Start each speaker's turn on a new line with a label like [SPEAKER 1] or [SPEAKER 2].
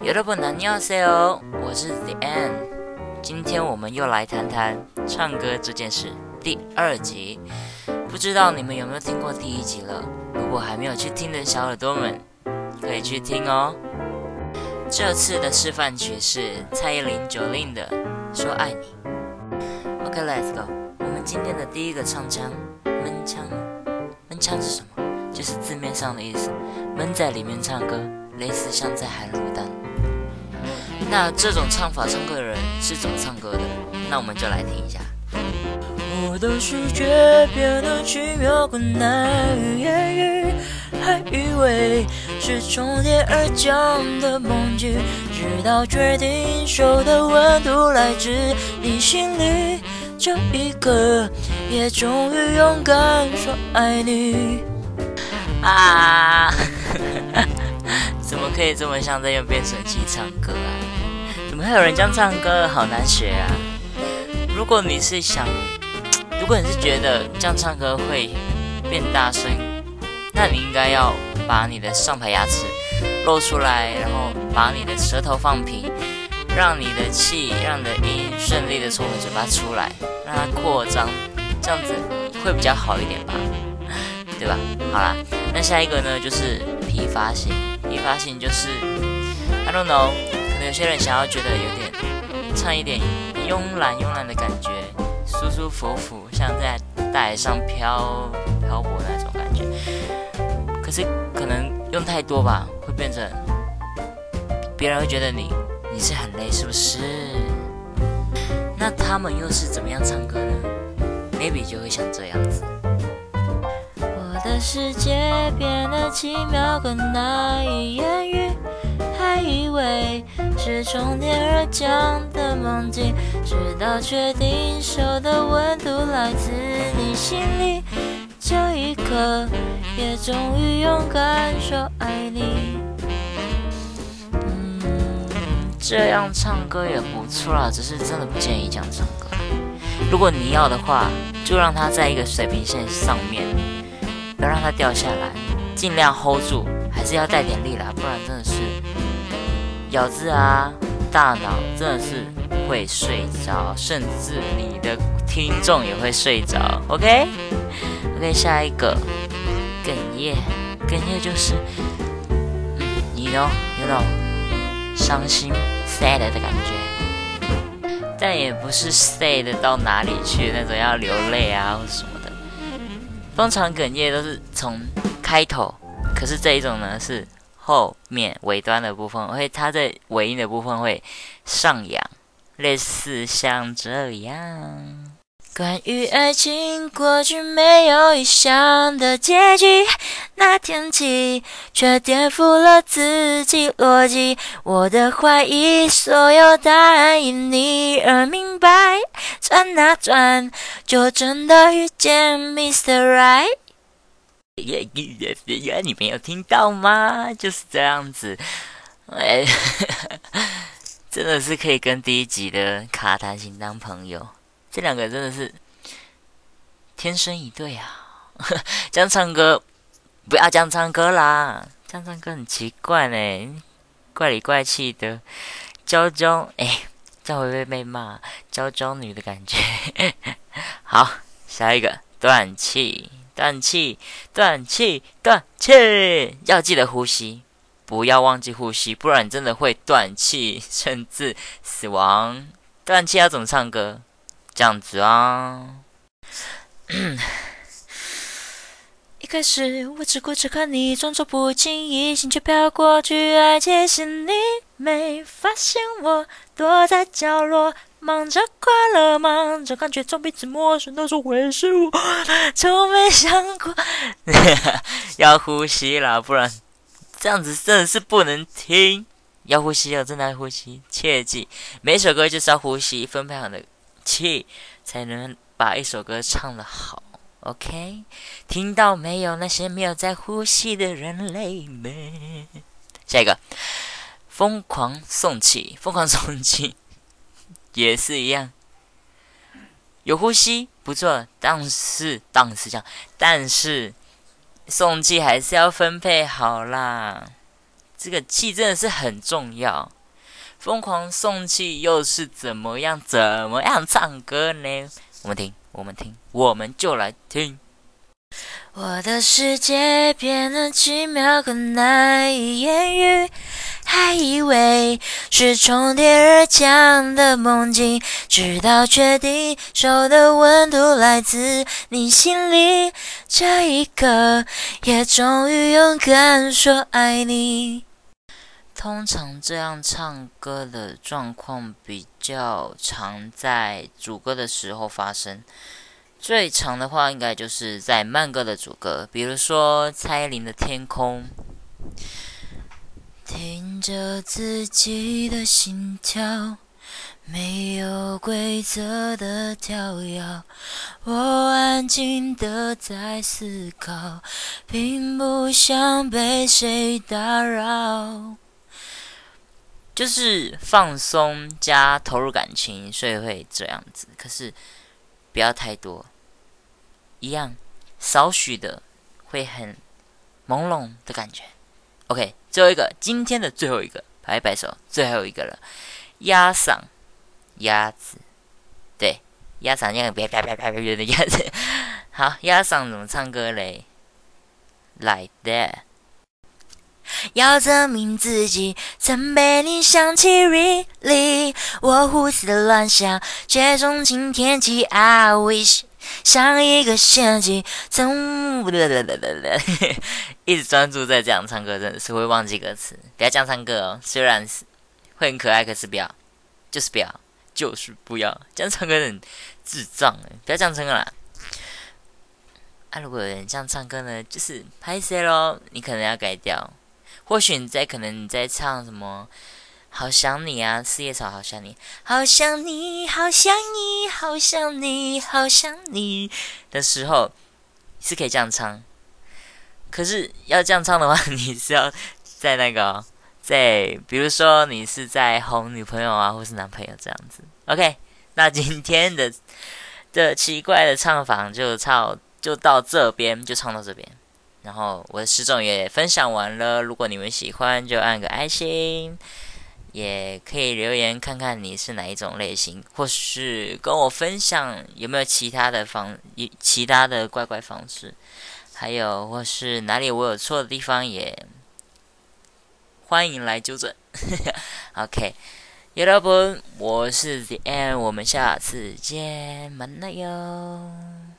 [SPEAKER 1] 여러분안녕하세요，我是 The An。今天我们又来谈谈唱歌这件事，第二集。不知道你们有没有听过第一集了？如果还没有去听的小耳朵们，可以去听哦。这次的示范曲是蔡依林九令的《说爱你》。OK，Let's go。我们今天的第一个唱腔，闷腔。闷腔是什么？就是字面上的意思，闷在里面唱歌，类似像在喊卤蛋。 那这种唱法唱歌的人是怎么唱歌的？那我们就来听一下。我的世界变得奇妙困难于言喻，还以为是从天而降的梦境，直到决定手的温度来自你心里，这一刻也终于勇敢说爱你。啊！怎么可以这么像在用变声器唱歌啊？怎么会有人这样唱歌？好难学啊！如果你是想，如果你是觉得这样唱歌会变大声，那你应该要把你的上排牙齿露出来，然后把你的舌头放平，让你的气，让你的音顺利的从你嘴巴出来，让它扩张，这样子会比较好一点吧？对吧？好啦，那下一个呢，就是疲乏型。疲乏型就是 I don't know，有些人想要觉得有点唱一点慵懒慵懒的感觉，舒舒服服，像在大海上漂漂泊那种感觉。可是可能用太多吧，会变成别人会觉得你你是很累，是不是？那他们又是怎么样唱歌呢？Maybe 就会像这样子。我的世界变得奇妙，更难以从天而降的梦境，直到确定手的温度来自你心里，这一刻也终于勇敢说爱你。嗯，这样唱歌也不错啦，只是真的不建议这样唱歌。如果你要的话，就让它在一个水平线上面。不要让它掉下来，尽量 hold 住，还是要带点力啦，不然真的是咬字啊，大脑真的是会睡着，甚至你的听众也会睡着。OK，OK，下一个哽咽，哽咽就是，嗯，你呢有种伤心 sad 的感觉，但也不是 sad 到哪里去那种要流泪啊或什么的。通常哽咽都是从开头，可是这一种呢是后面尾端的部分，会它在尾音的部分会上扬，类似像这样。关于爱情，过去没有预想的结局，那天起却颠覆了自己逻辑。我的怀疑，所有答案因你而明白。转啊转，就真的遇见 Mr. Right。耶耶耶耶！你没有听到吗？就是这样子，哎，真的是可以跟第一集的卡弹琴当朋友。这两个真的是天生一对啊！这样唱歌，不要这样唱歌啦！这样唱歌很奇怪呢，怪里怪气的，娇娇哎，这样会不会被骂？娇娇女的感觉。好，下一个断气，断气，断气，断气，要记得呼吸，不要忘记呼吸，不然真的会断气，甚至死亡。断气要怎么唱歌？这样子啊！一开始我只顾着看你，装作不经意，心却飘过去，爱接近你，没发现我躲在角落，忙着快乐，忙着感觉装鼻子陌生的说会是我，从没想过 要呼吸了，不然这样子真的是不能听。要呼吸，要正在呼吸，切记每首歌就是要呼吸，分配好的。气才能把一首歌唱得好，OK？听到没有？那些没有在呼吸的人类们。下一个，疯狂送气，疯狂送气也是一样，有呼吸不错，但是，但是这样，但是送气还是要分配好啦。这个气真的是很重要。疯狂送气又是怎么样？怎么样唱歌呢？我们听，我们听，我们就来听。我的世界变得奇妙，可难以言喻。还以为是从天而降的梦境，直到确定手的温度来自你心里，这一刻也终于勇敢说爱你。通常这样唱歌的状况比较常在主歌的时候发生。最长的话，应该就是在慢歌的主歌，比如说蔡依林的《天空》。听着自己的心跳，没有规则的跳跃，我安静的在思考，并不想被谁打扰。就是放松加投入感情，所以会这样子。可是不要太多。一样，少许的会很朦胧的感觉。OK，最后一个，今天的最后一个，摆摆手，最后一个了。鸭嗓，鸭子，对，鸭嗓，那个别别别别别的鸭子。好，鸭嗓怎么唱歌嘞？Like that。要证明自己曾被你想起，Really，我胡思乱想，却钟情天气。I wish。像一个陷阱，从 一直专注在这样唱歌，真的是会忘记歌词。不要这样唱歌哦，虽然是会很可爱，可是不要，就是不要，就是不要这样唱歌，很智障哎！不要这样唱歌啦。啊，如果有人这样唱歌呢，就是拍 C 咯，你可能要改掉。或许你在可能你在唱什么？好想你啊，四叶草，好想你，好想你，好想你，好想你，好想你的时候，是可以这样唱。可是要这样唱的话，你是要在那个在，比如说你是在哄女朋友啊，或是男朋友这样子。OK，那今天的的奇怪的唱法就唱就到这边，就唱到这边。然后我的失重也分享完了，如果你们喜欢，就按个爱心。也可以留言看看你是哪一种类型，或是跟我分享有没有其他的方、其他的怪怪方式，还有或是哪里我有错的地方，也欢迎来纠正。OK，여러 분， 我是 The End，我们下次见，만나 요。